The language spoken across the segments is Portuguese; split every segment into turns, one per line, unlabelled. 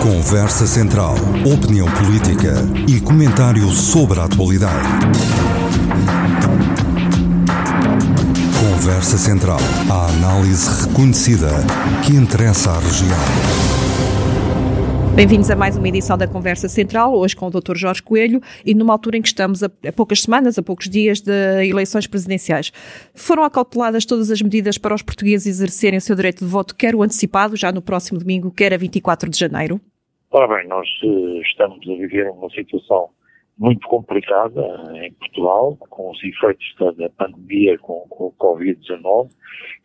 Conversa Central. Opinião política e comentário sobre a atualidade. Conversa Central. A análise reconhecida que interessa à região.
Bem-vindos a mais uma edição da Conversa Central, hoje com o Dr. Jorge Coelho e numa altura em que estamos a, a, poucas semanas, a poucos dias de eleições presidenciais. Foram acauteladas todas as medidas para os portugueses exercerem o seu direito de voto, quer o antecipado, já no próximo domingo, quer a 24 de janeiro?
Ora bem, nós uh, estamos a viver uma situação muito complicada em Portugal, com os efeitos da pandemia com, com o Covid-19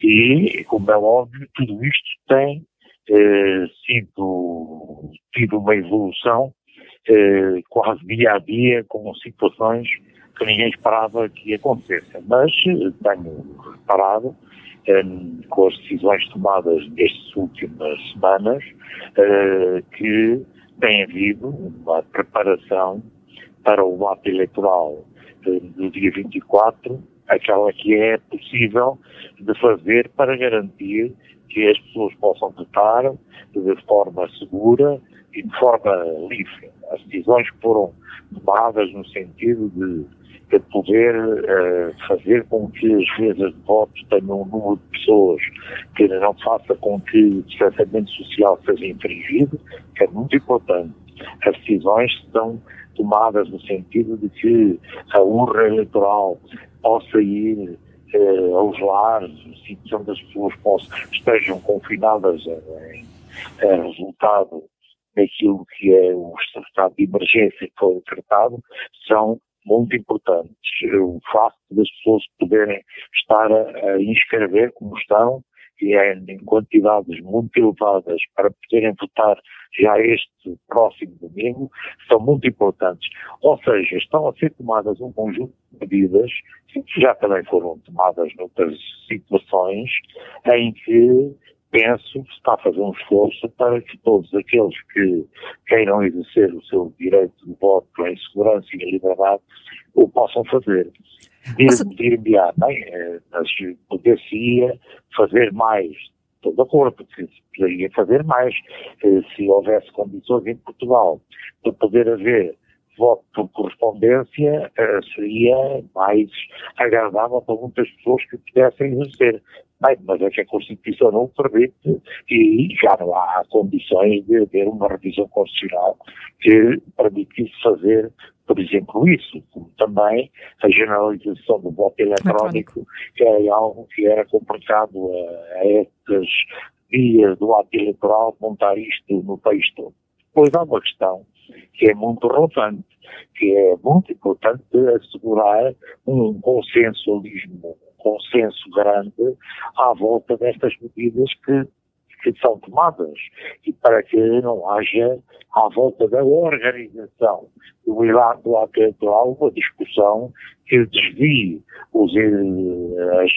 e, como é óbvio, tudo isto tem eh, sido, tido uma evolução eh, quase dia a dia com situações que ninguém esperava que acontecessem. Mas eh, tenho reparado com as decisões tomadas nestas últimas semanas, uh, que tem havido uma preparação para o ato eleitoral do dia 24, aquela que é possível de fazer para garantir que as pessoas possam votar de forma segura e de forma livre. As decisões foram tomadas no sentido de de poder uh, fazer com que as mesas de votos tenham um número de pessoas que não faça com que o distanciamento social seja infringido, que é muito importante. As decisões são tomadas no sentido de que a urna eleitoral possa ir uh, aos lares, assim, onde as pessoas possam, estejam confinadas em, resultado daquilo que é o estado de emergência que foi decretado, são muito importantes. O facto das pessoas poderem estar a, a inscrever como estão e é em quantidades muito elevadas para poderem votar já este próximo domingo, são muito importantes. Ou seja, estão a ser tomadas um conjunto de medidas que já também foram tomadas noutras situações em que penso que está a fazer um esforço para que todos aqueles que queiram exercer o seu direito de voto em segurança e liberdade o possam fazer. Dir-me-á, bem, eh, mas poder-se-ia fazer mais, estou de acordo, porque poderia fazer mais eh, se houvesse condições em Portugal de poder haver voto por correspondência uh, seria mais agradável para muitas pessoas que pudessem exercer. Bem, mas é que a Constituição não o permite e já não há condições de haver uma revisão constitucional que permitisse fazer, por exemplo, isso, como também a generalização do voto eletrónico, que é algo que era complicado a, a estas dias do ato eleitoral montar isto no país todo. Pois há uma questão que é muito relevante, que é muito importante assegurar um consensualismo, um consenso grande à volta destas medidas que que são tomadas e para que não haja à volta da organização do ato eleitoral uma discussão que desvie os, eh, as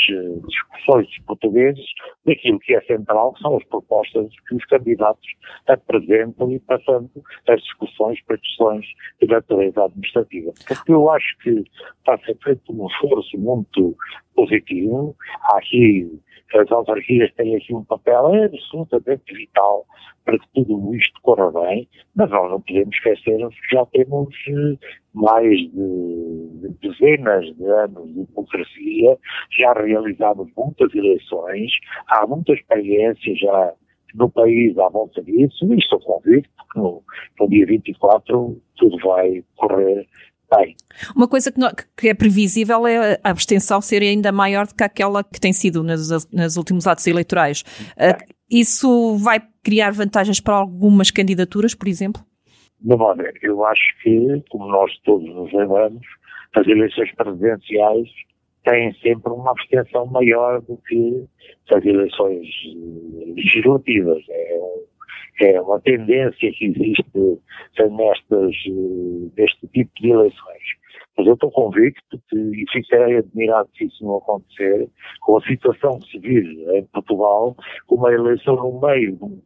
discussões portugueses daquilo que é central, que são as propostas que os candidatos apresentam e passando as discussões para questões de natureza administrativa. Porque eu acho que está a ser feito um esforço muito positivo. Há aqui as autarquias têm aqui um papel absolutamente vital para que tudo isto corra bem, mas nós não podemos esquecer que já temos eh, mais de, dezenas de anos de democracia, já realizamos muitas eleições, há muita experiência já no país à volta disso, e estou convicto que no, no dia 24 tudo vai correr
Uma coisa que, não, que, é previsível é a abstenção ser ainda maior do que aquela que tem sido nas, nas últimos atos eleitorais. Uh, isso vai criar vantagens para algumas candidaturas, por exemplo?
Não, olha, eu acho que, como nós todos nos lembramos, as eleições presidenciais têm sempre uma abstenção maior do que as eleições legislativas. É um é uma tendência que existe nestas, neste tipo de eleições. Mas eu estou convicto que, e ficarei admirado se isso não acontecer, com a situação que se vive em Portugal, com uma eleição no meio de um,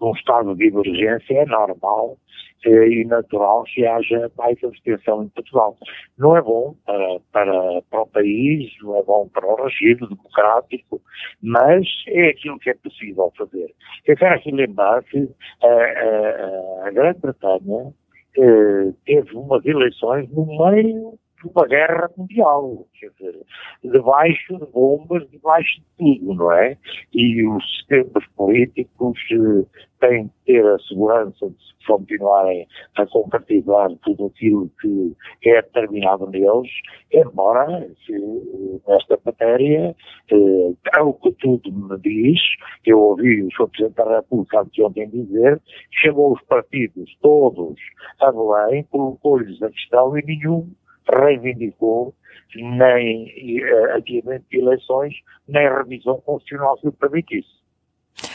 num estado de emergência, é normal é, e natural que haja mais abstenção em Portugal. Não é bom para, para, para o país, não é bom para o regime democrático, mas é aquilo que é possível fazer. Eu quero aqui lembrar que a, a Grã-Bretanha eh, teve umas eleições no meio de uma guerra mundial, quer dizer, debaixo de bombas, debaixo de tudo, não é? E os sistemas políticos eh, têm que ter a segurança de continuarem a compartilhar tudo aquilo que é determinado neles, embora eh, nesta matéria, eh, é o que tudo me diz, eu ouvi o Sr. Presidente da República ontem dizer, chamou os partidos todos a Belém, colocou-lhes a questão e nenhum reivindicou nem uh, adiamento de eleições, nem revisão constitucional que o permitisse.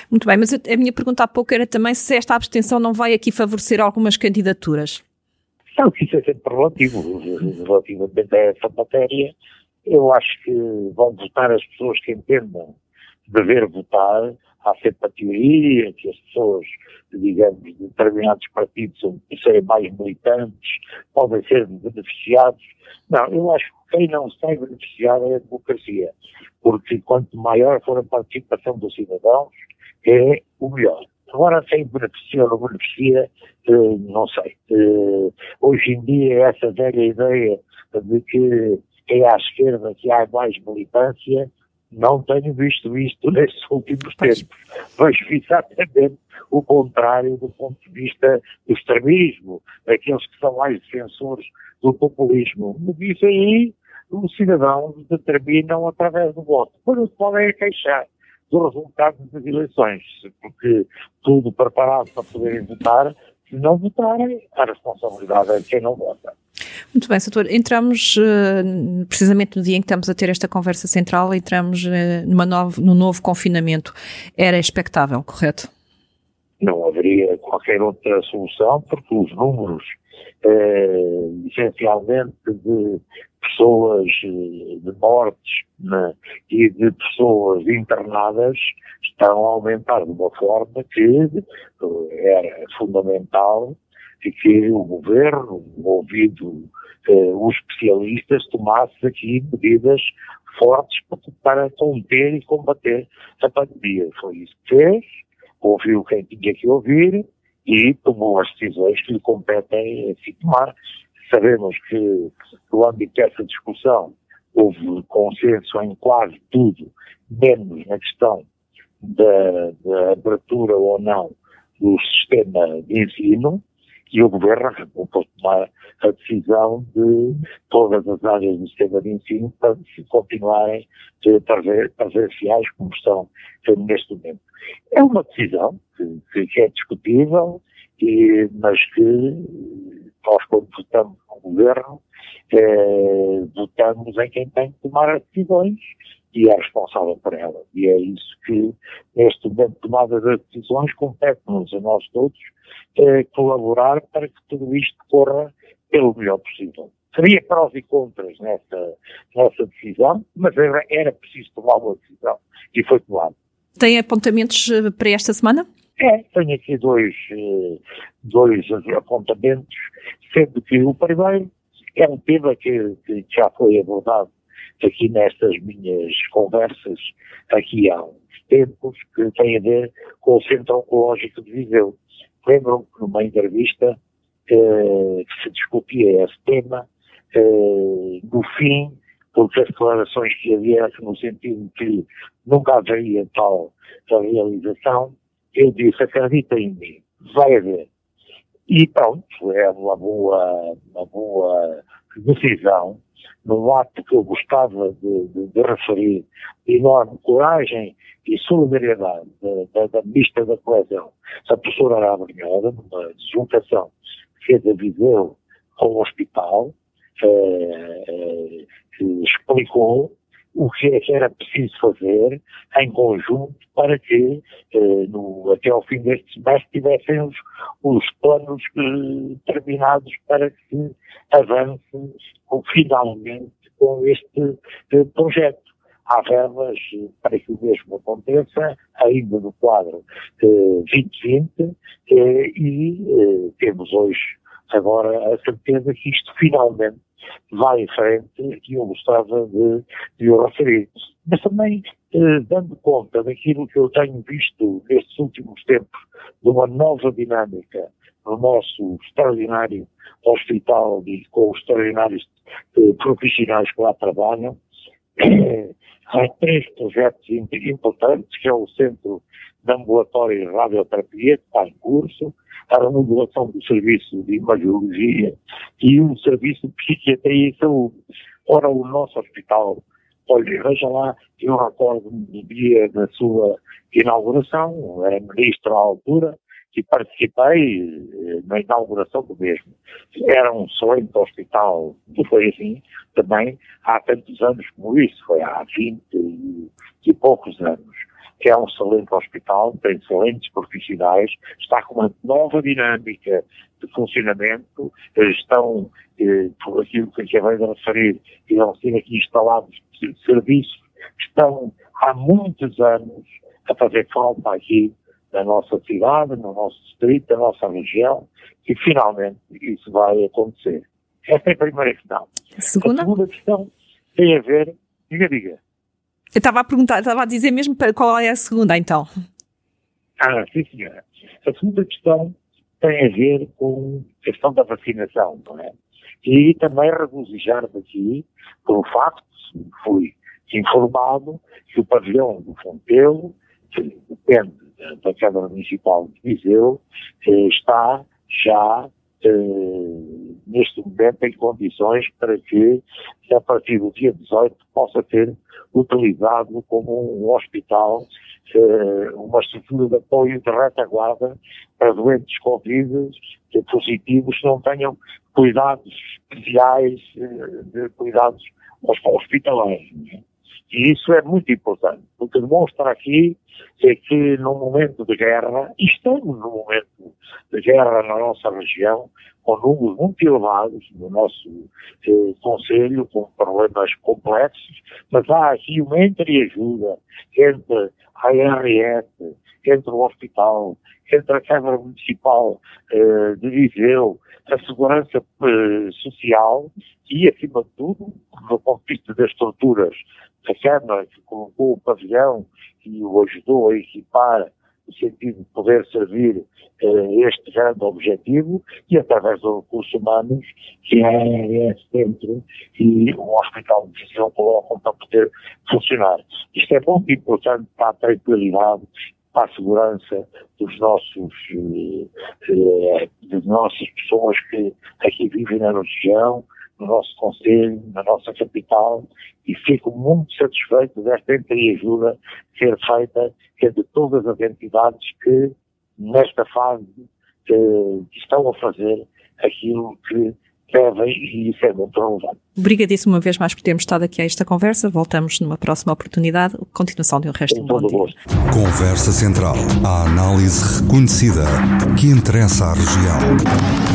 Muito bem, mas a minha pergunta há pouco era também se esta abstenção não vai aqui favorecer algumas candidaturas.
Não, isso é sempre relativo. Relativamente a essa matéria, eu acho que vão votar as pessoas que entendam dever votar. A teoria que as pessoas digamos, de determinados partidos serem mais militantes, podem ser beneficiados. Não, eu acho que quem não sai beneficiado é a democracia, porque quanto maior for a participação dos cidadãos, é o melhor. Agora, quem beneficia ou não beneficia, eh, não sei. Eh, hoje em dia, essa velha ideia de que é à esquerda que há mais militância, não tenho visto isto nesses últimos tempos. Vejo exatamente o contrário do ponto de vista do extremismo, daqueles que são mais defensores do populismo. Mas isso aí os cidadãos determinam através do voto. Não se podem queixar dos resultados das eleições, porque tudo preparado para poderem votar, se não votarem, a responsabilidade é de quem não vota.
Muito bem, Sator. Entramos uh, precisamente no dia em que estamos a ter esta conversa central, entramos uh, numa novo, no novo confinamento. Era expectável, correto?
Não haveria qualquer outra solução, porque os números, uh, essencialmente, de pessoas de mortes né, e de pessoas internadas estão a aumentar de uma forma que era fundamental e que o governo, ouvido eh, os especialistas, tomasse aqui medidas fortes para conter e combater a pandemia. Foi isso que fez, ouviu quem tinha que ouvir e tomou as decisões que lhe competem a se tomar. Sabemos que no âmbito dessa discussão houve consenso em quase tudo, menos na questão da, da abertura ou não do sistema de ensino, e o governo acabou por tomar a decisão de todas as áreas do sistema de ensino para continuarem presenciais como estão neste momento. É uma decisão que, que é discutível, e, mas que nós, quando votamos no governo, eh, votamos em quem tem que tomar as decisões e é responsável por ela. E é isso que, neste momento de tomada das decisões, compete-nos a nós todos eh, colaborar para que tudo isto corra pelo melhor possível. Havia prós e contras nessa, nessa decisão, mas era, era preciso tomar uma decisão e foi tomada.
Tem apontamentos eh, para esta semana?
É, tenho aqui dois, eh, dois apontamentos, sendo que o primeiro é um tema que, que já foi abordado aqui nestas minhas conversas, aqui há uns tempos, que tem a ver com o Centro Oncológico de Viseu. Lembram que numa entrevista eh, que se discutia esse tema, eh, no fim, porque as declarações que havia no sentido que nunca haveria tal realização, eu disse, acredita em mim, vai haver. E pronto, é uma boa, uma boa decisão num ato que eu gostava de, de, de referir, de enorme coragem e solidariedade da, da, Ministra da Coesão, a professora Arabrinhoda, numa deslocação que fez a Viseu ao hospital, eh, eh, explicou o que é que era preciso fazer em conjunto para que, eh, no, até ao fim deste semestre, tivéssemos os planos eh, terminados para que avance com, finalmente com este eh, projeto. há verbas para que o mesmo aconteça, ainda no quadro eh, 2020, eh, e eh, temos hoje agora a certeza que isto finalmente vai em frente e eu gostava de, de o referir. Mas também eh, dando conta daquilo que eu tenho visto nestes últimos tempos, de uma nova dinâmica no nosso extraordinário hospital e com os extraordinários eh, profissionais que lá trabalham, há três projetos importantes, que é o Centro de Ambulatório e Radioterapia, que está em curso, a remodelação do Serviço de Imagiologia e o Serviço de Psiquiatria e Saúde. Ora, o nosso hospital, olha, veja lá, eu recordo-me do dia da sua inauguração, era ministro à altura, e participei eh, na inauguração do mesmo. Era um excelente hospital, e foi assim também há tantos anos como isso, foi há 20 e, e poucos anos que é um excelente hospital, tem excelentes profissionais, está com uma nova dinâmica de funcionamento, estão, eh, por aquilo que acabei de referir, irão ser aqui instalados serviços que estão há muitos anos a fazer falta aqui na nossa cidade, no nosso distrito, na nossa região, e finalmente isso vai acontecer. Esta é a primeira questão.
Segunda?
A segunda questão tem a ver, diga, diga.
Eu estava a perguntar, estava a dizer mesmo qual é a segunda, então.
Ah, sim, senhora. A segunda questão tem a ver com a questão da vacinação, não é? E também regozijar daqui pelo facto, fui informado, que o pavilhão do Fontelo, que depende da Câmara Municipal de Viseu, eh, está já eh, neste momento em condições para que, a partir do dia 18, possa ser utilizado como um hospital, eh, uma estrutura de apoio de retaguarda para doentes Covid positivos que não tenham cuidados especiais, cuidados hospitalares. E isso é muito importante, porque demonstra aqui é que no momento de guerra, e estamos no momento de guerra na nossa região, com números muito elevados no nosso eh, Conselho, com problemas complexos, mas há aqui uma entreajuda entre a ARS, entre o hospital, entre a Câmara Municipal eh, de Viseu, a segurança eh, social e, acima de tudo, do ponto de vista das estruturas, a Câmara que colocou o pavilhão e o ajudou a equipar no sentido de poder servir eh, este grande objetivo e através dos recursos humanos que é esse centro e o Hospital de Visão colocam para poder funcionar. Isto é muito importante para a tranquilidade para a segurança dos nossos, eh, eh, das nossas pessoas que aqui vivem na região, no nosso Conselho, na nossa capital, e fico muito satisfeito desta entreajuda ser feita entre todas as entidades que, nesta fase, eh, estão a fazer aquilo que devem e isso é muito relevante.
Obrigadíssimo uma vez mais por termos estado aqui a esta conversa. Voltamos numa próxima oportunidade. Continuação de um resto de um bom dia.
Conversa Central. A análise reconhecida que interessa à região.